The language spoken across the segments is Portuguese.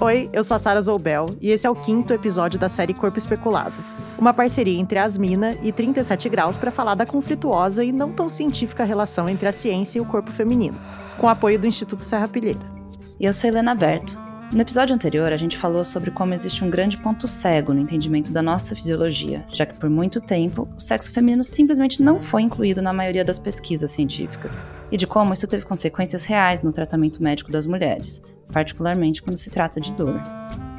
Oi, eu sou a Sara Zoubel e esse é o quinto episódio da série Corpo Especulado. Uma parceria entre Asmina e 37 Graus para falar da conflituosa e não tão científica relação entre a ciência e o corpo feminino, com apoio do Instituto Serra Pilheira. Eu sou Helena Berto. No episódio anterior, a gente falou sobre como existe um grande ponto cego no entendimento da nossa fisiologia, já que por muito tempo o sexo feminino simplesmente não foi incluído na maioria das pesquisas científicas, e de como isso teve consequências reais no tratamento médico das mulheres, particularmente quando se trata de dor.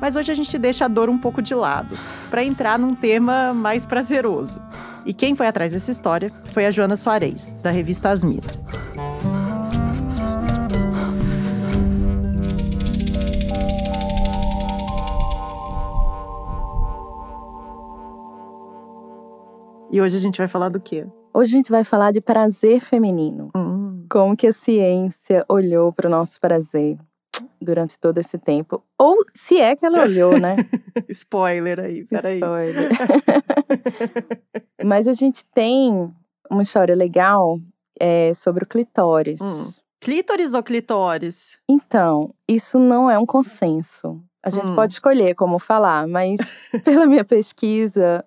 Mas hoje a gente deixa a dor um pouco de lado, para entrar num tema mais prazeroso. E quem foi atrás dessa história foi a Joana Soares, da revista Asmira. E hoje a gente vai falar do quê? Hoje a gente vai falar de prazer feminino. Hum. Como que a ciência olhou para o nosso prazer durante todo esse tempo. Ou se é que ela olhou, né? Spoiler aí, peraí. Spoiler. Mas a gente tem uma história legal é, sobre o clitóris. Hum. Clítoris ou clitóris? Então, isso não é um consenso. A gente Hum. pode escolher como falar, mas pela minha pesquisa,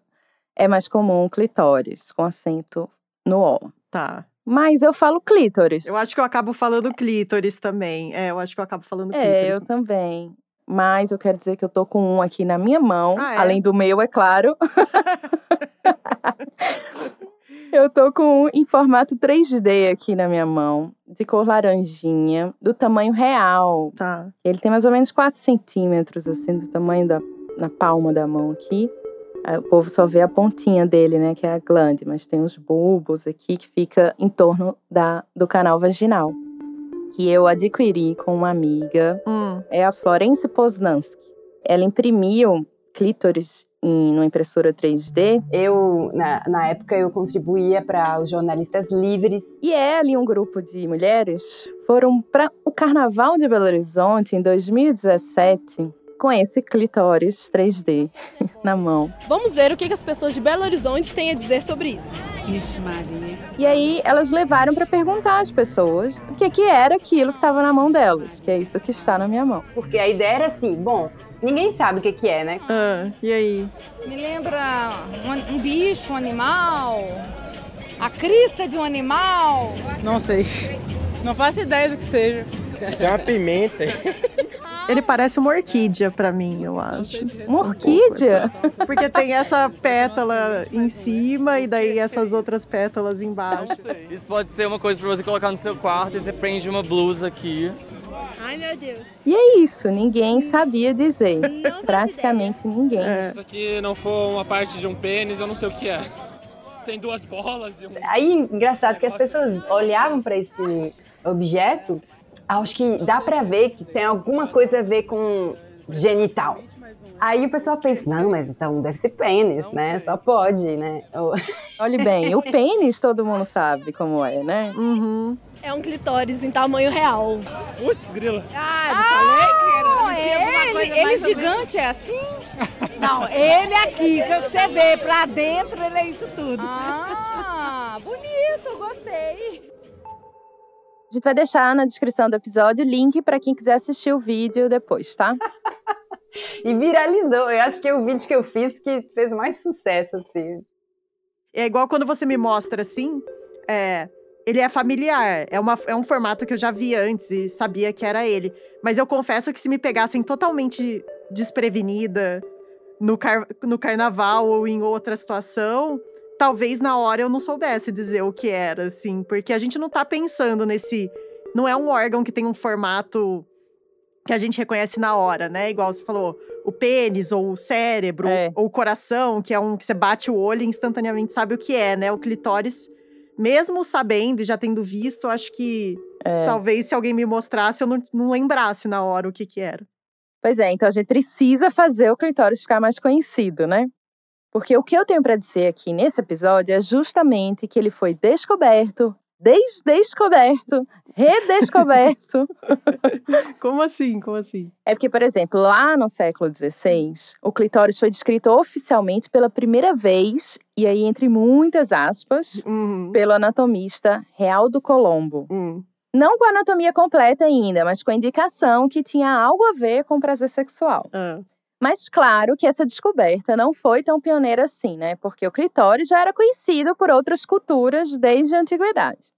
é mais comum clitóris, com acento no O. Tá. Mas eu falo clítoris. Eu acho que eu acabo falando clítoris também. É, eu acho que eu acabo falando É, clítoris. eu também. Mas eu quero dizer que eu tô com um aqui na minha mão, Ah, é? além do meu, é claro. eu tô com um em formato 3D aqui na minha mão, de cor laranjinha, do tamanho real. Tá. Ele tem mais ou menos 4 centímetros, assim, do tamanho da na palma da mão aqui. O povo só vê a pontinha dele, né, que é a glande, mas tem os bulbos aqui que fica em torno da, do canal vaginal. Que eu adquiri com uma amiga, Hum. é a Florence Poznansky. Ela imprimiu clítoris em uma impressora 3D Eu, na, na época, eu contribuía para os jornalistas livres. e ela e um grupo de mulheres foram para o Carnaval de Belo Horizonte em 2017 com esse clitóris 3D na mão. Vamos ver o que as pessoas de Belo Horizonte têm a dizer sobre isso. Ixi, Maria. E aí elas levaram para perguntar às pessoas o que que era aquilo que estava na mão delas, que é isso que está na minha mão. Porque a ideia era assim, bom, ninguém sabe o que, que é, né? Ah, e aí? Me lembra um, um bicho, um animal, a crista de um animal. Não sei. Não faço ideia do que seja. Isso é uma pimenta. Ele parece uma orquídea pra mim, eu acho. Uma Um pouco, orquídea? assim. Porque tem essa pétala em cima e daí essas outras pétalas embaixo. Isso pode ser uma coisa pra você colocar no seu quarto e você prende uma blusa aqui. Ai, meu Deus. E é isso, ninguém sabia dizer. Não Praticamente ninguém. É. isso aqui não for uma parte de um pênis, eu não sei o que é. Tem duas bolas e um. Aí, engraçado que as pessoas olhavam para esse objeto, acho que dá para ver que tem alguma coisa a ver com genital. Aí o pessoal pensa, não, mas então deve ser pênis, né? Só pode, né? Olhe bem, o pênis todo mundo sabe como é, né? Uhum. É um clitóris em tamanho real. Putz, grila. Ah, ele, ele gigante é assim? Não, ele aqui, que você vê pra dentro, ele é isso tudo. Ah, bonito, gostei. A gente vai deixar na descrição do episódio o link para quem quiser assistir o vídeo depois, tá? E viralizou. Eu acho que é o vídeo que eu fiz que fez mais sucesso, assim. É igual quando você me mostra assim, é, ele é familiar. É, uma, é um formato que eu já vi antes e sabia que era ele. Mas eu confesso que se me pegassem totalmente desprevenida no, car no carnaval ou em outra situação, talvez na hora eu não soubesse dizer o que era, assim. Porque a gente não tá pensando nesse. Não é um órgão que tem um formato que a gente reconhece na hora, né? Igual você falou, o pênis, ou o cérebro, É. ou o coração, que é um que você bate o olho e instantaneamente sabe o que é, né? O clitóris, mesmo sabendo e já tendo visto, acho que É. talvez se alguém me mostrasse, eu não, não lembrasse na hora o que que era. Pois é, então a gente precisa fazer o clitóris ficar mais conhecido, né? Porque o que eu tenho para dizer aqui nesse episódio é justamente que ele foi descoberto, desdescoberto redescoberto. Como assim? Como assim? É porque, por exemplo, lá no século XVI, o clitóris foi descrito oficialmente pela primeira vez, e aí entre muitas aspas, Uhum. pelo anatomista Realdo Colombo. Hum. Não com a anatomia completa ainda, mas com a indicação que tinha algo a ver com prazer sexual. Ah. Mas claro que essa descoberta não foi tão pioneira assim, né? Porque o clitóris já era conhecido por outras culturas desde a antiguidade.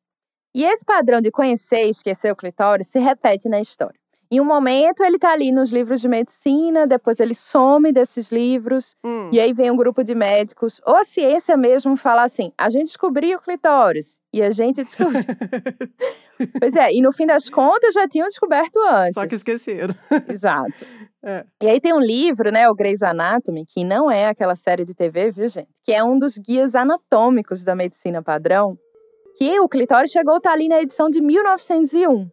E esse padrão de conhecer e esquecer o clitóris se repete na história. Em um momento ele está ali nos livros de medicina, depois ele some desses livros, Hum. e aí vem um grupo de médicos, ou a ciência mesmo fala assim: a gente descobriu o clitóris, e a gente descobriu. pois é, e no fim das contas já tinham descoberto antes. Só que esqueceram. Exato. É. E aí tem um livro, né, o Grey's Anatomy, que não é aquela série de TV, viu, gente? Que é um dos guias anatômicos da medicina padrão, que o clitóris chegou a estar ali na edição de 1901,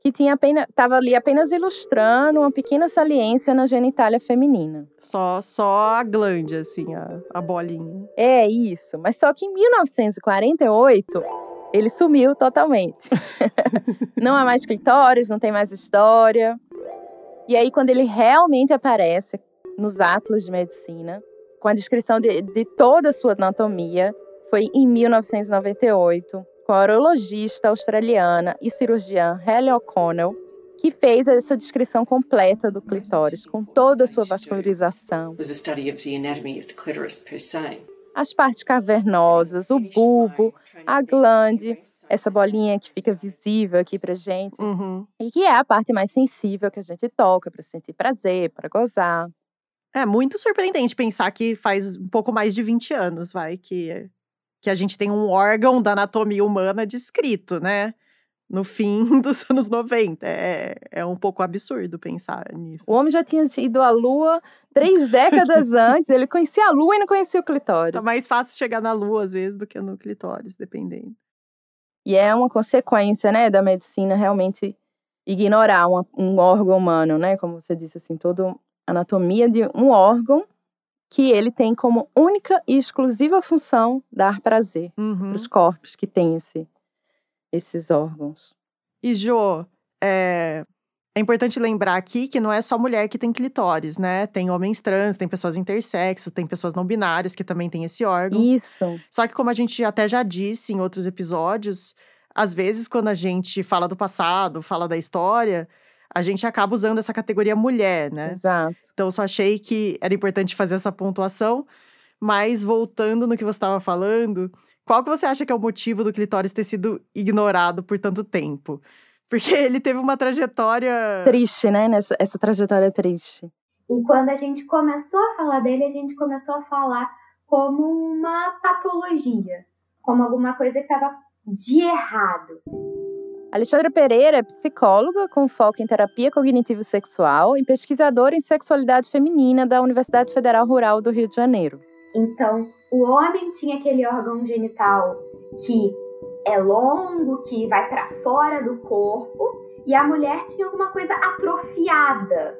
que tinha apenas, estava ali apenas ilustrando uma pequena saliência na genitália feminina. Só, só a glande, assim, a, a bolinha. É isso, mas só que em 1948 ele sumiu totalmente. não há mais clitóris, não tem mais história. E aí, quando ele realmente aparece nos Atlas de Medicina, com a descrição de, de toda a sua anatomia, foi em 1998, com a urologista australiana e cirurgiã Helen O'Connell, que fez essa descrição completa do clitóris, com toda a sua vascularização, was a study of the anatomy of the clitoris per se. As partes cavernosas, o bulbo, a glande, essa bolinha que fica visível aqui pra gente, Uhum. e que é a parte mais sensível que a gente toca para sentir prazer, para gozar. É muito surpreendente pensar que faz um pouco mais de 20 anos, vai, que, que a gente tem um órgão da anatomia humana descrito, né? No fim dos anos 90. É, é um pouco absurdo pensar nisso. O homem já tinha ido à lua três décadas antes, ele conhecia a lua e não conhecia o clitóris. Tá mais fácil chegar na lua, às vezes, do que no clitóris, dependendo. E é uma consequência, né, da medicina realmente ignorar uma- um órgão humano, né? Como você disse, assim, toda a anatomia de um órgão que ele tem como única e exclusiva função dar prazer Uhum. para os corpos que têm esse, esses órgãos. E, Jo, é, é importante lembrar aqui que não é só mulher que tem clitóris, né? Tem homens trans, tem pessoas intersexo, tem pessoas não binárias que também têm esse órgão. Isso. Só que, como a gente até já disse em outros episódios, às vezes, quando a gente fala do passado, fala da história, a gente acaba usando essa categoria mulher, né? Exato. Então, eu só achei que era importante fazer essa pontuação. Mas, voltando no que você estava falando, qual que você acha que é o motivo do clitóris ter sido ignorado por tanto tempo? Porque ele teve uma trajetória. Triste, né? Nessa, essa trajetória triste. E quando a gente começou a falar dele, a gente começou a falar como uma patologia, como alguma coisa que estava de errado. Alexandra Pereira é psicóloga com foco em terapia cognitivo-sexual e pesquisadora em sexualidade feminina da Universidade Federal Rural do Rio de Janeiro. Então, o homem tinha aquele órgão genital que é longo, que vai para fora do corpo, e a mulher tinha alguma coisa atrofiada,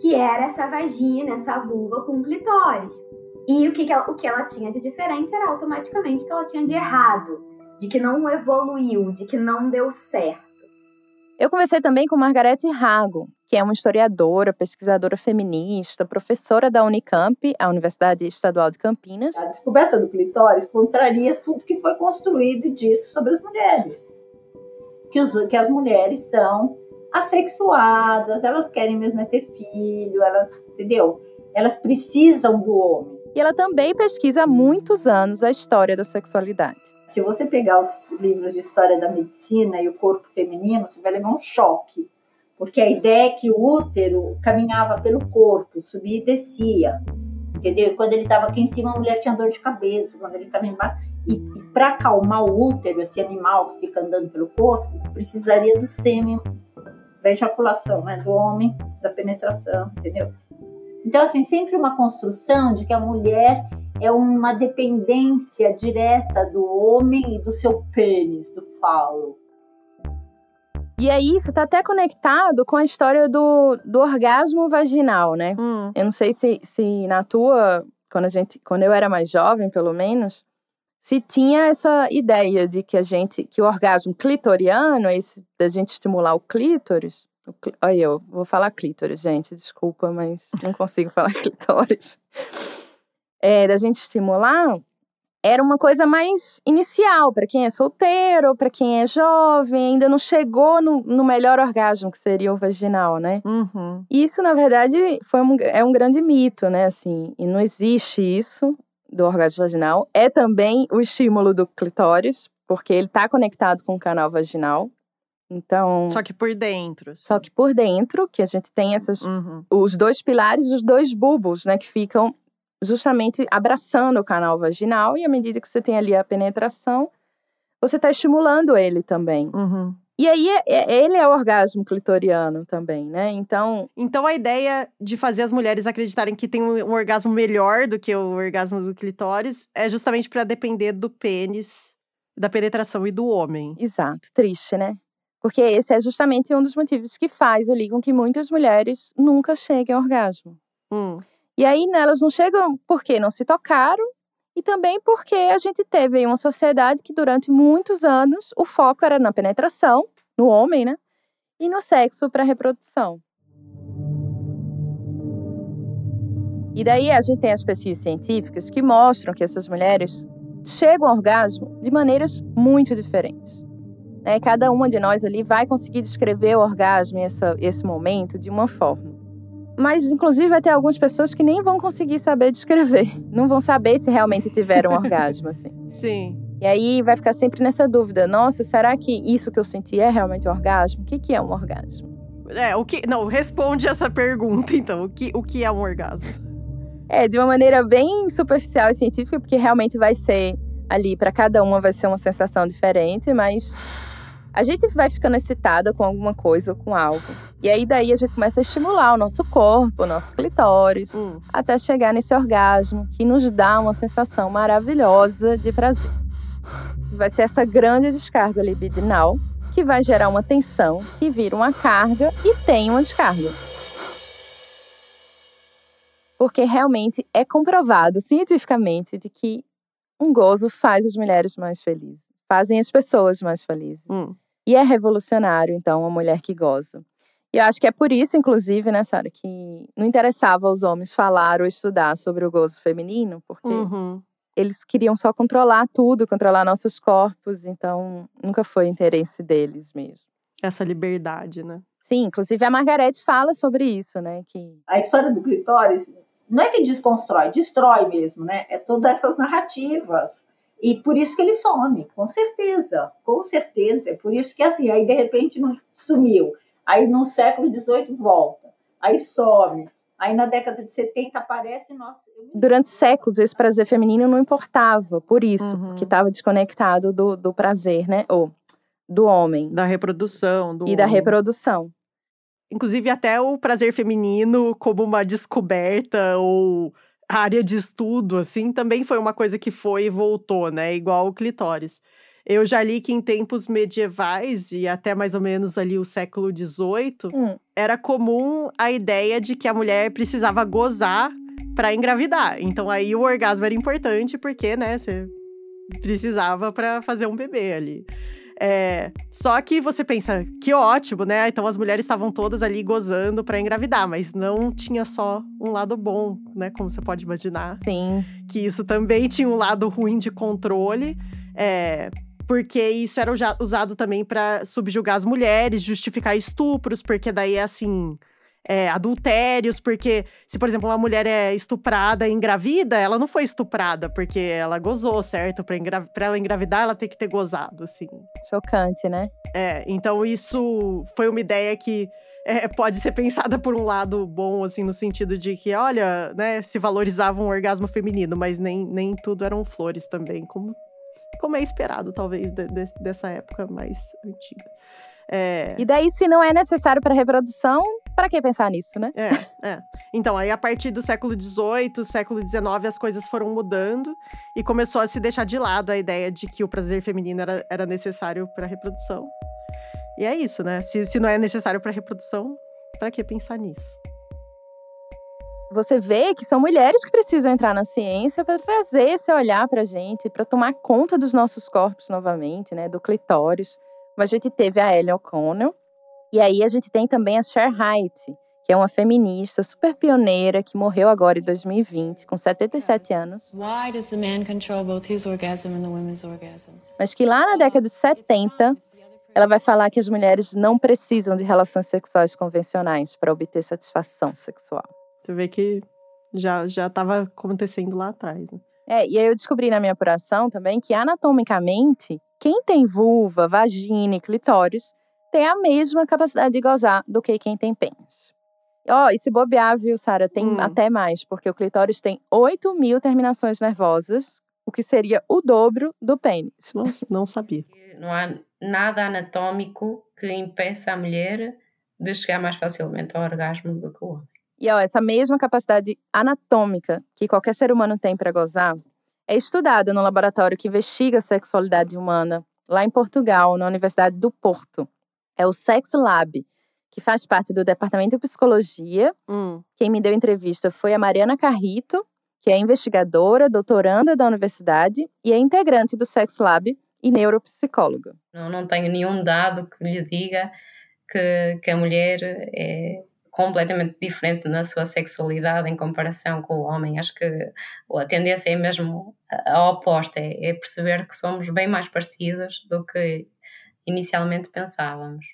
que era essa vagina, essa vulva com clitóris. E o que, que ela, o que ela tinha de diferente era automaticamente o que ela tinha de errado, de que não evoluiu, de que não deu certo. Eu conversei também com Margarete Rago, que é uma historiadora, pesquisadora feminista, professora da Unicamp, a Universidade Estadual de Campinas. A descoberta do clitóris contraria tudo que foi construído e dito sobre as mulheres. Que, os, que as mulheres são assexuadas, elas querem mesmo é ter filho, elas, entendeu? Elas precisam do homem. E ela também pesquisa há muitos anos a história da sexualidade. Se você pegar os livros de história da medicina e o corpo feminino, você vai levar um choque. Porque a ideia é que o útero caminhava pelo corpo, subia e descia. Entendeu? E quando ele estava aqui em cima, a mulher tinha dor de cabeça. Quando ele estava embaixo. E, e para acalmar o útero, esse animal que fica andando pelo corpo, precisaria do sêmen, da ejaculação, né? do homem, da penetração, entendeu? Então, assim, sempre uma construção de que a mulher é uma dependência direta do homem e do seu pênis, do falo. E aí, isso tá até conectado com a história do, do orgasmo vaginal, né? Hum. Eu não sei se, se na tua, quando, a gente, quando eu era mais jovem, pelo menos, se tinha essa ideia de que a gente, que o orgasmo clitoriano, esse da gente estimular o clítoris, o clí, olha eu, vou falar clítoris, gente, desculpa, mas não consigo falar clitóris. É, da gente estimular, era uma coisa mais inicial, para quem é solteiro, para quem é jovem, ainda não chegou no, no, melhor orgasmo, que seria o vaginal, né? Uhum. Isso, na verdade, foi um, é um grande mito, né? Assim, e não existe isso do orgasmo vaginal. É também o estímulo do clitóris, porque ele está conectado com o canal vaginal. Então. Só que por dentro. Assim. Só que por dentro, que a gente tem esses. Uhum. Os dois pilares, os dois bulbos, né? Que ficam justamente abraçando o canal vaginal e à medida que você tem ali a penetração, você está estimulando ele também. Uhum. E aí, é, é, ele é o orgasmo clitoriano também, né? Então. Então, a ideia de fazer as mulheres acreditarem que tem um, um orgasmo melhor do que o orgasmo do clitóris é justamente para depender do pênis, da penetração e do homem. Exato. Triste, né? Porque esse é justamente um dos motivos que faz ali com que muitas mulheres nunca cheguem ao orgasmo. Hum. E aí, né, elas não chegam porque não se tocaram e também porque a gente teve uma sociedade que durante muitos anos o foco era na penetração, no homem, né? E no sexo para reprodução. E daí a gente tem as pesquisas científicas que mostram que essas mulheres chegam ao orgasmo de maneiras muito diferentes. Né? Cada uma de nós ali vai conseguir descrever o orgasmo, essa, esse momento, de uma forma. Mas, inclusive, vai ter algumas pessoas que nem vão conseguir saber descrever. Não vão saber se realmente tiveram um orgasmo, assim. Sim. E aí vai ficar sempre nessa dúvida: nossa, será que isso que eu senti é realmente um orgasmo? O que, que é um orgasmo? É, o que. Não, responde essa pergunta, então. O que, o que é um orgasmo? É, de uma maneira bem superficial e científica, porque realmente vai ser ali, para cada uma vai ser uma sensação diferente, mas a gente vai ficando excitada com alguma coisa ou com algo. E aí daí a gente começa a estimular o nosso corpo, o nosso clitóris, hum. até chegar nesse orgasmo que nos dá uma sensação maravilhosa de prazer. Vai ser essa grande descarga libidinal que vai gerar uma tensão que vira uma carga e tem uma descarga. Porque realmente é comprovado cientificamente de que um gozo faz as mulheres mais felizes, fazem as pessoas mais felizes. Hum. E é revolucionário, então, uma mulher que goza. E eu acho que é por isso, inclusive, né, Sara, que não interessava aos homens falar ou estudar sobre o gozo feminino, porque uhum. eles queriam só controlar tudo, controlar nossos corpos, então nunca foi interesse deles mesmo. Essa liberdade, né? Sim, inclusive a Margarete fala sobre isso, né? Que... A história do clitóris não é que desconstrói, destrói mesmo, né? É todas essas narrativas e por isso que ele some, com certeza, com certeza. É por isso que assim, aí de repente não sumiu. Aí no século XVIII volta, aí some. Aí na década de 70 aparece nossa. Durante séculos esse prazer feminino não importava, por isso, uhum. porque estava desconectado do, do prazer, né? Ou do homem. Da reprodução. Do e da reprodução. Inclusive até o prazer feminino como uma descoberta ou área de estudo, assim, também foi uma coisa que foi e voltou, né? Igual o clitóris. Eu já li que em tempos medievais e até mais ou menos ali o século XVIII, hum. era comum a ideia de que a mulher precisava gozar para engravidar. Então aí o orgasmo era importante porque, né, você precisava para fazer um bebê ali. É, só que você pensa, que ótimo, né? Então as mulheres estavam todas ali gozando para engravidar, mas não tinha só um lado bom, né? Como você pode imaginar. Sim. Que isso também tinha um lado ruim de controle. É, porque isso era usado também para subjugar as mulheres, justificar estupros, porque daí é assim é, adultérios, porque se, por exemplo, uma mulher é estuprada e engravida, ela não foi estuprada porque ela gozou, certo? Para engra ela engravidar, ela tem que ter gozado, assim. Chocante, né? É, então isso foi uma ideia que é, pode ser pensada por um lado bom, assim, no sentido de que, olha, né, se valorizava um orgasmo feminino, mas nem, nem tudo eram flores também, como, como é esperado, talvez, de, de, dessa época mais antiga. É... E daí, se não é necessário para reprodução, para que pensar nisso, né? É, é. Então, aí a partir do século XVIII, século XIX, as coisas foram mudando e começou a se deixar de lado a ideia de que o prazer feminino era, era necessário para reprodução. E é isso, né? Se, se não é necessário para reprodução, para que pensar nisso? você vê que são mulheres que precisam entrar na ciência para trazer esse olhar para a gente, para tomar conta dos nossos corpos novamente, né, do clitóris. A gente teve a Ellen O'Connell, e aí a gente tem também a Cher Haidt, que é uma feminista super pioneira que morreu agora em 2020, com 77 anos. Mas que lá na década de 70, ela vai falar que as mulheres não precisam de relações sexuais convencionais para obter satisfação sexual. Você vê que já já estava acontecendo lá atrás. Né? É, e aí eu descobri na minha apuração também que anatomicamente, quem tem vulva, vagina e clitóris tem a mesma capacidade de gozar do que quem tem pênis. Ó, oh, e se bobear, viu, Sara, tem hum. até mais, porque o clitóris tem 8 mil terminações nervosas, o que seria o dobro do pênis. Nossa, não sabia. Não há nada anatômico que impeça a mulher de chegar mais facilmente ao orgasmo do que o homem. E ó, essa mesma capacidade anatômica que qualquer ser humano tem para gozar é estudada no laboratório que investiga a sexualidade humana lá em Portugal, na Universidade do Porto. É o Sex Lab, que faz parte do Departamento de Psicologia. Hum. Quem me deu entrevista foi a Mariana Carrito, que é investigadora, doutoranda da universidade e é integrante do Sex Lab e neuropsicóloga. Não, não tenho nenhum dado que lhe diga que, que a mulher é completamente diferente na sua sexualidade em comparação com o homem. Acho que a tendência é mesmo a oposta, é, é perceber que somos bem mais parecidos do que inicialmente pensávamos.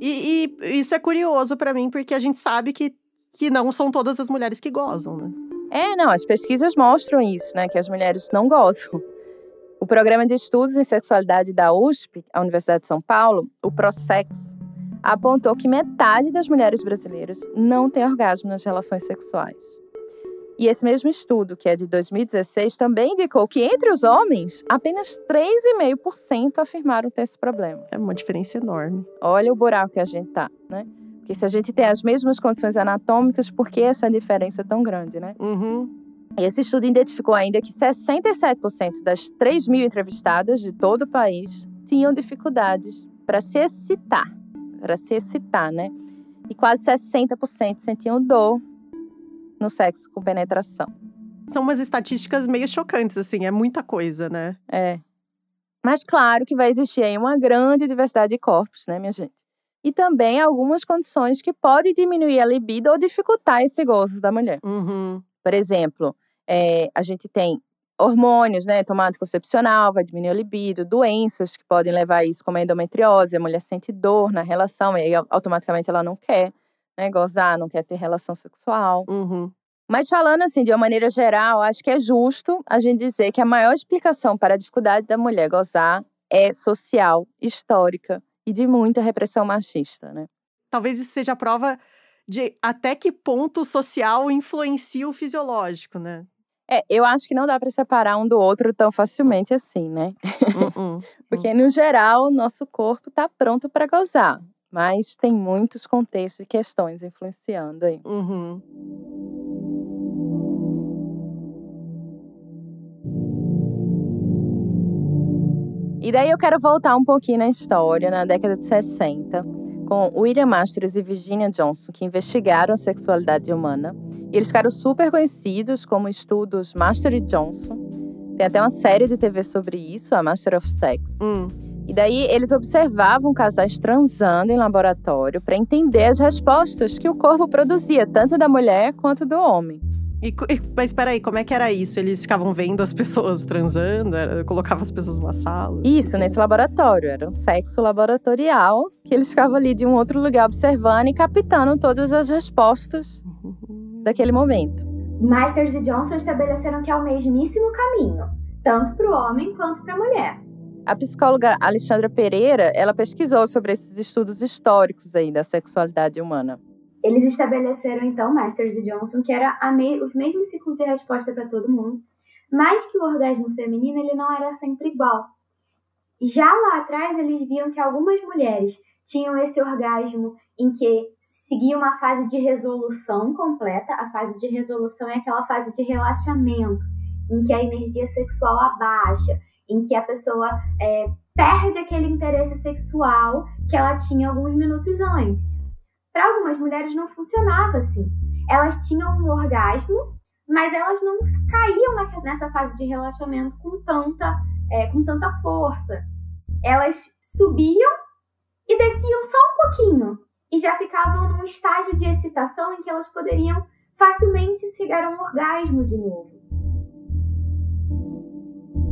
E, e isso é curioso para mim, porque a gente sabe que, que não são todas as mulheres que gozam, né? É, não, as pesquisas mostram isso, né? Que as mulheres não gozam. O programa de estudos em sexualidade da USP, a Universidade de São Paulo, o ProSex, apontou que metade das mulheres brasileiras não tem orgasmo nas relações sexuais. E esse mesmo estudo, que é de 2016, também indicou que entre os homens, apenas 3,5% afirmaram ter esse problema. É uma diferença enorme. Olha o buraco que a gente tá, né? Porque se a gente tem as mesmas condições anatômicas, por que essa diferença é tão grande, né? Uhum. Esse estudo identificou ainda que 67% das 3 mil entrevistadas de todo o país tinham dificuldades para se excitar, para se excitar, né? E quase 60% sentiam dor no sexo com penetração. São umas estatísticas meio chocantes, assim, é muita coisa, né? É. Mas claro que vai existir aí uma grande diversidade de corpos, né, minha gente? E também algumas condições que podem diminuir a libido ou dificultar esse gozo da mulher. Uhum. Por exemplo, é, a gente tem hormônios, né? Tomada anticoncepcional vai diminuir a libido, doenças que podem levar a isso, como a endometriose, a mulher sente dor na relação e aí automaticamente ela não quer né, gozar, não quer ter relação sexual. Uhum. Mas falando assim, de uma maneira geral, acho que é justo a gente dizer que a maior explicação para a dificuldade da mulher gozar é social, histórica e de muita repressão machista, né? Talvez isso seja a prova de até que ponto o social influencia o fisiológico, né? É, eu acho que não dá para separar um do outro tão facilmente assim, né? Uh -uh. Porque, no geral, o nosso corpo está pronto para gozar. Mas tem muitos contextos e questões influenciando aí. Uhum. E daí eu quero voltar um pouquinho na história, na década de 60, com William Masters e Virginia Johnson, que investigaram a sexualidade humana. E eles ficaram super conhecidos como estudos Master e Johnson. Tem até uma série de TV sobre isso, a Master of Sex. Hum. E daí eles observavam casais transando em laboratório para entender as respostas que o corpo produzia, tanto da mulher quanto do homem. E, mas peraí, como é que era isso? Eles ficavam vendo as pessoas transando? Era, colocavam as pessoas numa sala? Isso, nesse laboratório. Era um sexo laboratorial que eles ficavam ali de um outro lugar observando e captando todas as respostas uhum. daquele momento. Masters e Johnson estabeleceram que é o mesmíssimo caminho, tanto para o homem quanto para a mulher. A psicóloga Alexandra Pereira, ela pesquisou sobre esses estudos históricos aí da sexualidade humana. Eles estabeleceram então, Masters e Johnson, que era me os mesmos ciclos de resposta para todo mundo, mas que o orgasmo feminino ele não era sempre igual. Já lá atrás eles viam que algumas mulheres tinham esse orgasmo em que seguia uma fase de resolução completa. A fase de resolução é aquela fase de relaxamento, em que a energia sexual abaixa, em que a pessoa é, perde aquele interesse sexual que ela tinha alguns minutos antes. Para algumas mulheres não funcionava assim. Elas tinham um orgasmo, mas elas não caíam nessa fase de relaxamento com tanta, é, com tanta força. Elas subiam e desciam só um pouquinho e já ficavam num estágio de excitação em que elas poderiam facilmente chegar a um orgasmo de novo.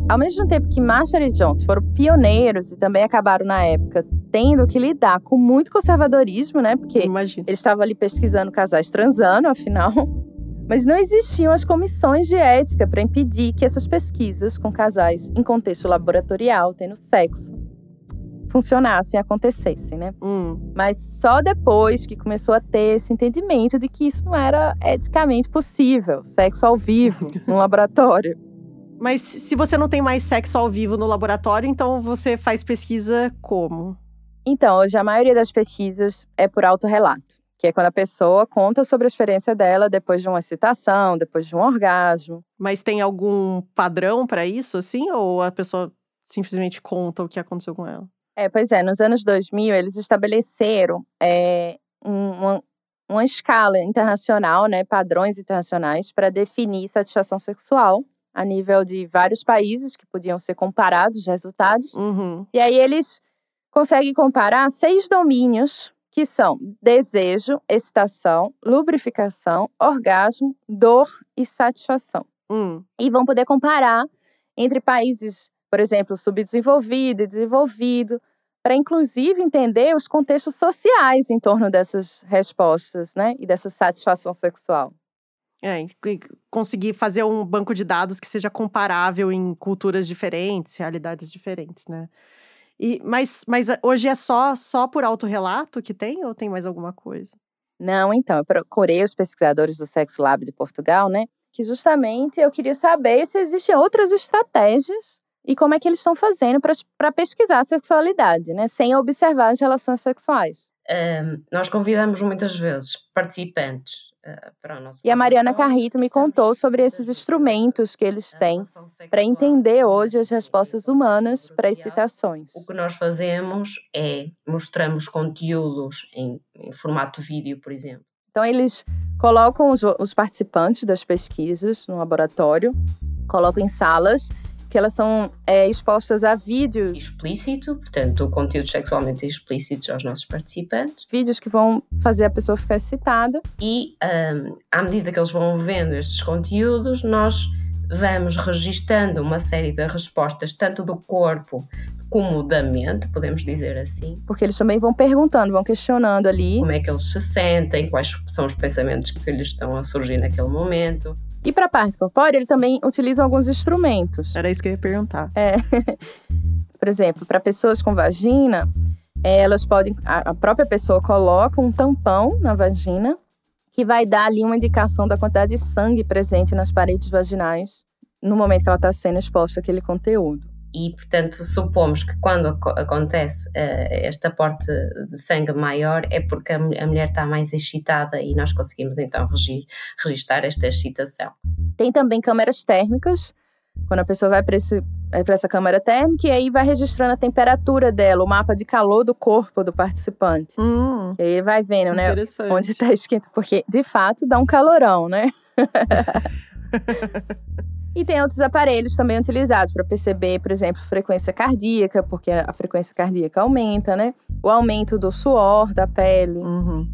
Ao mesmo tempo que Marshall e Jones foram pioneiros e também acabaram na época tendo que lidar com muito conservadorismo, né? Porque Imagina. eles estavam ali pesquisando casais transando, afinal. Mas não existiam as comissões de ética para impedir que essas pesquisas com casais em contexto laboratorial, tendo sexo, funcionassem, acontecessem, né? Hum. Mas só depois que começou a ter esse entendimento de que isso não era eticamente possível, sexo ao vivo, num laboratório. Mas se você não tem mais sexo ao vivo no laboratório, então você faz pesquisa como? Então, hoje a maioria das pesquisas é por autorrelato, que é quando a pessoa conta sobre a experiência dela depois de uma excitação, depois de um orgasmo. Mas tem algum padrão para isso, assim? Ou a pessoa simplesmente conta o que aconteceu com ela? É, pois é, nos anos 2000 eles estabeleceram é, uma, uma escala internacional, né, padrões internacionais para definir satisfação sexual a nível de vários países que podiam ser comparados os resultados. Uhum. E aí eles conseguem comparar seis domínios que são desejo, excitação, lubrificação, orgasmo, dor e satisfação. Hum. E vão poder comparar entre países, por exemplo, subdesenvolvido e desenvolvido, para inclusive entender os contextos sociais em torno dessas respostas, né, e dessa satisfação sexual. É, conseguir fazer um banco de dados que seja comparável em culturas diferentes, realidades diferentes, né? E, mas, mas hoje é só só por autorrelato que tem ou tem mais alguma coisa? Não, então, eu procurei os pesquisadores do Sex Lab de Portugal, né? Que justamente eu queria saber se existem outras estratégias e como é que eles estão fazendo para pesquisar a sexualidade, né? Sem observar as relações sexuais. Um, nós convidamos muitas vezes participantes para o nosso. E a Mariana Carrito me contou sobre esses instrumentos que eles têm para entender hoje as respostas humanas para as citações. O que nós fazemos é mostramos conteúdos em, em formato vídeo, por exemplo. Então, eles colocam os, os participantes das pesquisas no laboratório, colocam em salas que elas são é, expostas a vídeos. Explícito, portanto, conteúdos sexualmente explícitos aos nossos participantes. Vídeos que vão fazer a pessoa ficar excitada. E um, à medida que eles vão vendo estes conteúdos, nós vamos registando uma série de respostas, tanto do corpo como da mente, podemos dizer assim. Porque eles também vão perguntando, vão questionando ali. Como é que eles se sentem, quais são os pensamentos que lhes estão a surgir naquele momento. E para a parte corpórea, ele também utiliza alguns instrumentos. Era isso que eu ia perguntar. É. Por exemplo, para pessoas com vagina, elas podem. A própria pessoa coloca um tampão na vagina, que vai dar ali uma indicação da quantidade de sangue presente nas paredes vaginais no momento que ela está sendo exposta àquele conteúdo e, portanto, supomos que quando acontece uh, este aporte de sangue maior é porque a, a, mulher está mais excitada e nós conseguimos então regir, registrar esta excitação. Tem também câmeras térmicas, quando a pessoa vai para essa câmera térmica e aí vai registrando a temperatura dela, o mapa de calor do corpo do participante. Hum, e aí vai vendo, né, onde está esquenta, porque de fato dá um calorão, né? E tem outros aparelhos também utilizados para perceber, por exemplo, frequência cardíaca, porque a frequência cardíaca aumenta, né? O aumento do suor da pele. Uhum.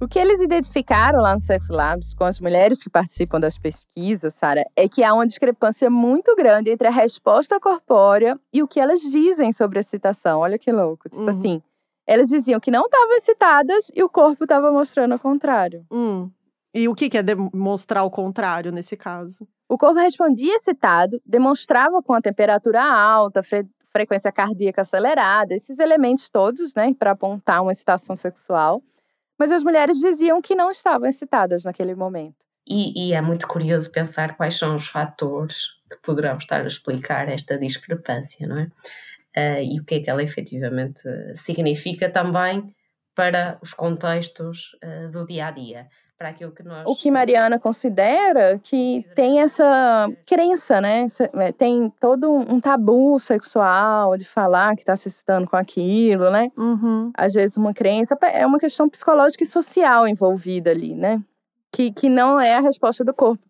O que eles identificaram lá no Sex Labs com as mulheres que participam das pesquisas, Sara, é que há uma discrepância muito grande entre a resposta corpórea e o que elas dizem sobre a excitação. Olha que louco. Tipo uhum. assim, elas diziam que não estavam excitadas e o corpo estava mostrando o contrário. Hum. E o que, que é demonstrar o contrário nesse caso? O corpo respondia excitado, demonstrava com a temperatura alta, fre frequência cardíaca acelerada, esses elementos todos, né, para apontar uma excitação sexual. Mas as mulheres diziam que não estavam excitadas naquele momento. E, e, é muito curioso pensar quais são os fatores que poderão estar a explicar esta discrepância, não é? Uh, e o que é que ela efetivamente significa também para os contextos uh, do dia a dia. Para aquilo que nós. O que Mariana considera que tem essa crença, né? É, tem todo um tabu sexual de falar que está se excitando com aquilo, né? Uhum. Às vezes uma crença é uma questão psicológica e social envolvida ali, né? Que, que não é a resposta do corpo.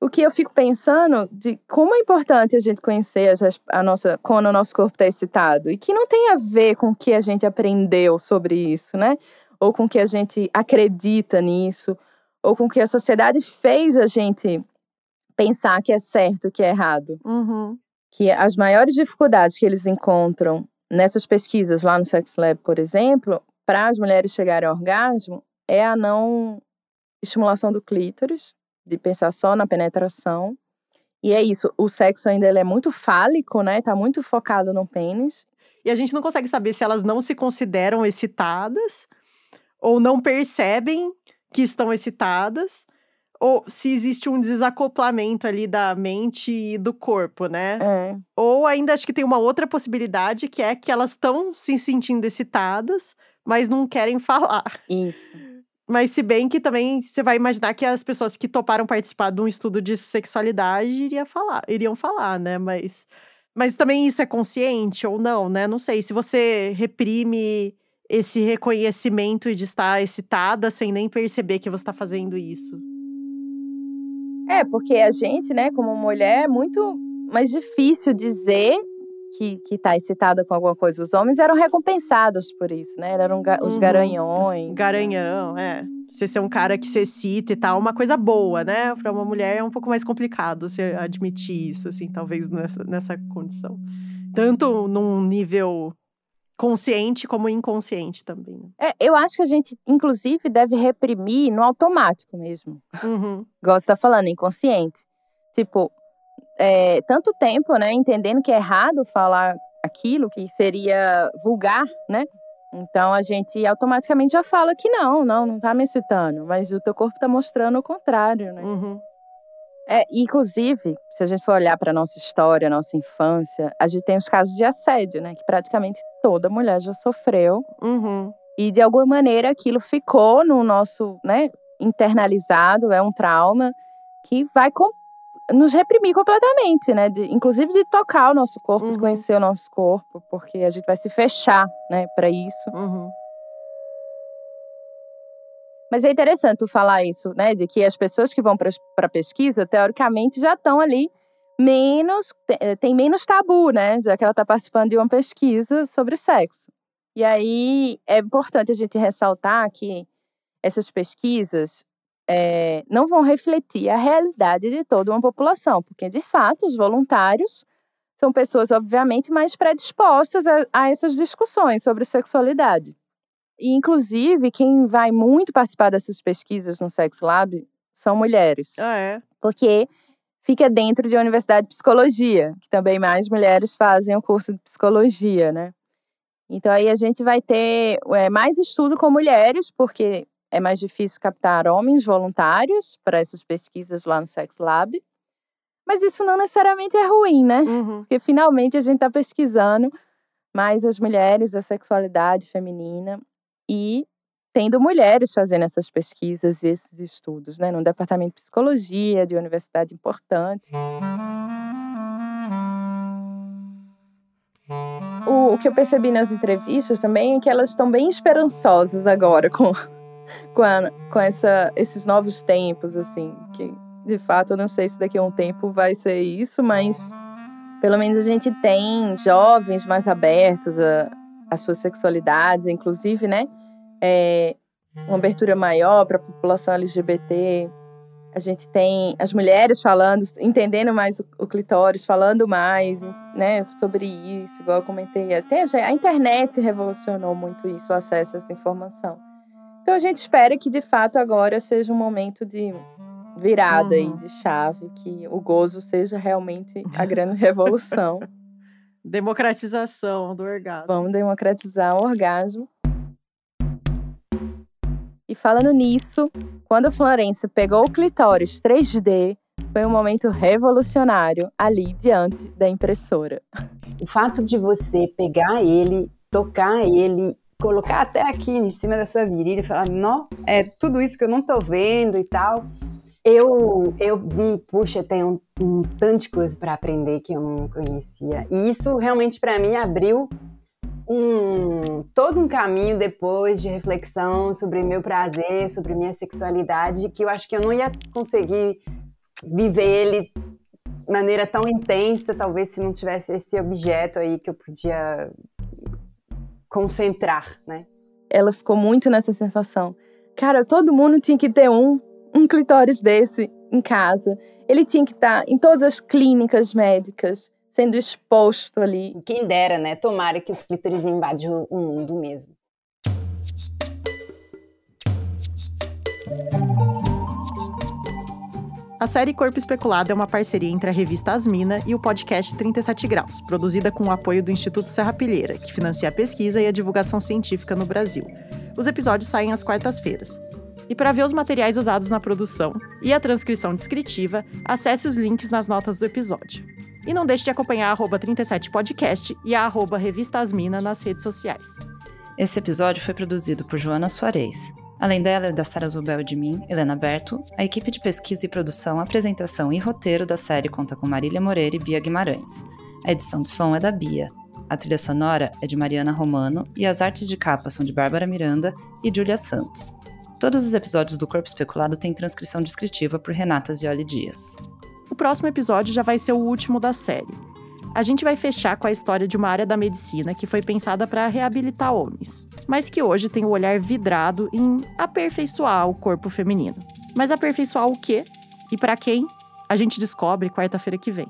O que eu fico pensando de como é importante a gente conhecer a, a nossa quando o nosso corpo está excitado e que não tem a ver com o que a gente aprendeu sobre isso, né? Ou com que a gente acredita nisso, ou com que a sociedade fez a gente pensar que é certo, que é errado. Uhum. Que as maiores dificuldades que eles encontram nessas pesquisas lá no Sex Lab, por exemplo, para as mulheres chegarem ao orgasmo, é a não estimulação do clítoris, de pensar só na penetração. E é isso, o sexo ainda ele é muito fálico, né? Tá muito focado no pênis. E a gente não consegue saber se elas não se consideram excitadas ou não percebem que estão excitadas, ou se existe um desacoplamento ali da mente e do corpo, né? É. Ou ainda acho que tem uma outra possibilidade, que é que elas estão se sentindo excitadas, mas não querem falar. Isso. Mas se bem que também você vai imaginar que as pessoas que toparam participar de um estudo de sexualidade iria falar, iriam falar, né? Mas, mas também isso é consciente ou não, né? Não sei. Se você reprime esse reconhecimento de estar excitada sem nem perceber que você está fazendo isso. É, porque a gente, né, como mulher, é muito mais difícil dizer que, que tá excitada com alguma coisa. Os homens eram recompensados por isso, né? Eram ga os uhum. garanhões. Garanhão, é. Você ser um cara que se excita e tal, uma coisa boa, né? Para uma mulher é um pouco mais complicado você admitir isso, assim, talvez nessa, nessa condição. Tanto num nível consciente como inconsciente também. Né? É, eu acho que a gente, inclusive, deve reprimir no automático mesmo. Uhum. Igual você tá falando, inconsciente. Tipo, é, tanto tempo, né, entendendo que é errado falar aquilo, que seria vulgar, né? Então a gente automaticamente já fala que não, não, não tá me excitando, mas o teu corpo tá mostrando o contrário, né? Uhum. É, inclusive, se a gente for olhar para nossa história, nossa infância, a gente tem os casos de assédio, né? Que praticamente toda mulher já sofreu. Uhum. E de alguma maneira aquilo ficou no nosso, né? Internalizado, é um trauma que vai com, nos reprimir completamente, né? De, inclusive de tocar o nosso corpo, uhum. de conhecer o nosso corpo, porque a gente vai se fechar, né? Para isso. Uhum. Mas é interessante tu falar isso, né? De que as pessoas que vão para a pesquisa, teoricamente, já estão ali menos. Eh, tem menos tabu, né? Já que ela está participando de uma pesquisa sobre sexo. E aí é importante a gente ressaltar que essas pesquisas é, não vão refletir a realidade de toda uma população, porque de fato os voluntários são pessoas, obviamente, mais predispostas a, a essas discussões sobre sexualidade. E, inclusive, quem vai muito participar dessas pesquisas no Sex Lab são mulheres. Ah, é? Porque fica dentro de uma universidade de psicologia, que também mais mulheres fazem o curso de psicologia, né? Então aí a gente vai ter é, mais estudo com mulheres, porque é mais difícil captar homens voluntários para essas pesquisas lá no Sex Lab. Mas isso não necessariamente é ruim, né? Uhum. Porque finalmente a gente está pesquisando mais as mulheres, a sexualidade feminina e tendo mulheres fazendo essas pesquisas e esses estudos, né, num departamento de psicologia de universidade importante. O, o, que eu percebi nas entrevistas também é que elas estão bem esperançosas agora com, com, a, com essa, esses novos tempos, assim, que de fato eu não sei se daqui a um tempo vai ser isso, mas pelo menos a gente tem jovens mais abertos a, as suas sexualidades, inclusive, né? É, uma abertura maior para a população LGBT. A gente tem as mulheres falando, entendendo mais o, o clitóris, falando mais, né, sobre isso, igual eu comentei. Até a, a internet revolucionou muito isso, o acesso a essa informação. Então a gente espera que de fato agora seja um momento de virada uhum. e de chave, que o gozo seja realmente a grande revolução. Democratização do orgasmo. Vamos democratizar o orgasmo. E falando nisso, quando a Florence pegou o clitóris 3D, foi um momento revolucionário ali diante da impressora. O fato de você pegar ele, tocar ele, colocar até aqui em cima da sua virilha e falar, não, é tudo isso que eu não tô vendo e tal. Eu, eu vi, puxa, tem um, um tanto de coisa para aprender que eu não conhecia. E isso realmente para mim abriu um, todo um caminho depois de reflexão sobre meu prazer, sobre minha sexualidade, que eu acho que eu não ia conseguir viver ele de maneira tão intensa, talvez se não tivesse esse objeto aí que eu podia concentrar, né? Ela ficou muito nessa sensação. Cara, todo mundo tinha que ter um, um clitóris desse em casa. Ele tinha que estar em todas as clínicas médicas sendo exposto ali. Quem dera, né? Tomara que os clítoris invadam o mundo mesmo. A série Corpo Especulado é uma parceria entre a revista Asmina e o podcast 37 Graus, produzida com o apoio do Instituto Serra Pilheira, que financia a pesquisa e a divulgação científica no Brasil. Os episódios saem às quartas-feiras. E para ver os materiais usados na produção e a transcrição descritiva, acesse os links nas notas do episódio. E não deixe de acompanhar a 37podcast e a arroba Revista Asmina nas redes sociais. Esse episódio foi produzido por Joana Soares. Além dela e da Sara Zubel e de mim, Helena Berto, a equipe de pesquisa e produção, apresentação e roteiro da série conta com Marília Moreira e Bia Guimarães. A edição de som é da Bia. A trilha sonora é de Mariana Romano e as artes de capa são de Bárbara Miranda e Júlia Santos. Todos os episódios do Corpo Especulado têm transcrição descritiva por Renata Zioli Dias. O próximo episódio já vai ser o último da série. A gente vai fechar com a história de uma área da medicina que foi pensada para reabilitar homens, mas que hoje tem o olhar vidrado em aperfeiçoar o corpo feminino. Mas aperfeiçoar o quê? E para quem? A gente descobre quarta-feira que vem.